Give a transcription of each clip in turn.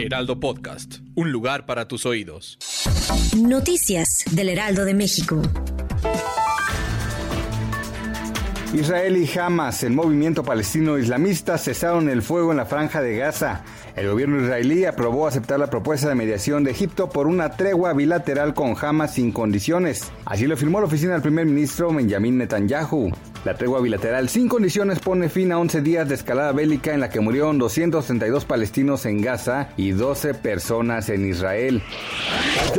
Heraldo Podcast, un lugar para tus oídos. Noticias del Heraldo de México. Israel y Hamas, el movimiento palestino islamista, cesaron el fuego en la franja de Gaza. El gobierno israelí aprobó aceptar la propuesta de mediación de Egipto por una tregua bilateral con Hamas sin condiciones. Así lo firmó la oficina del primer ministro Benjamin Netanyahu. La tregua bilateral sin condiciones pone fin a 11 días de escalada bélica en la que murieron 232 palestinos en Gaza y 12 personas en Israel.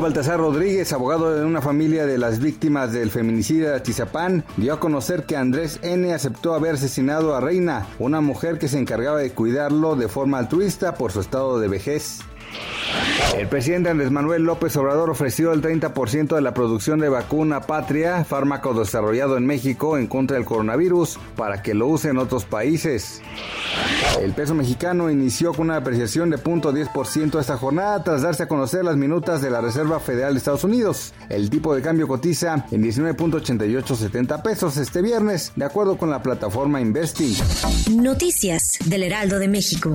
Baltasar Rodríguez, abogado de una familia de las víctimas del feminicidio de Atizapán, dio a conocer que Andrés N. aceptó haber asesinado a Reina, una mujer que se encargaba de cuidarlo de forma altruista por su estado de vejez. El presidente Andrés Manuel López Obrador ofreció el 30% de la producción de vacuna Patria, fármaco desarrollado en México en contra del coronavirus, para que lo use en otros países. El peso mexicano inició con una apreciación de 0.10% esta jornada tras darse a conocer las minutas de la Reserva Federal de Estados Unidos. El tipo de cambio cotiza en 19.8870 pesos este viernes, de acuerdo con la plataforma Investing. Noticias del Heraldo de México.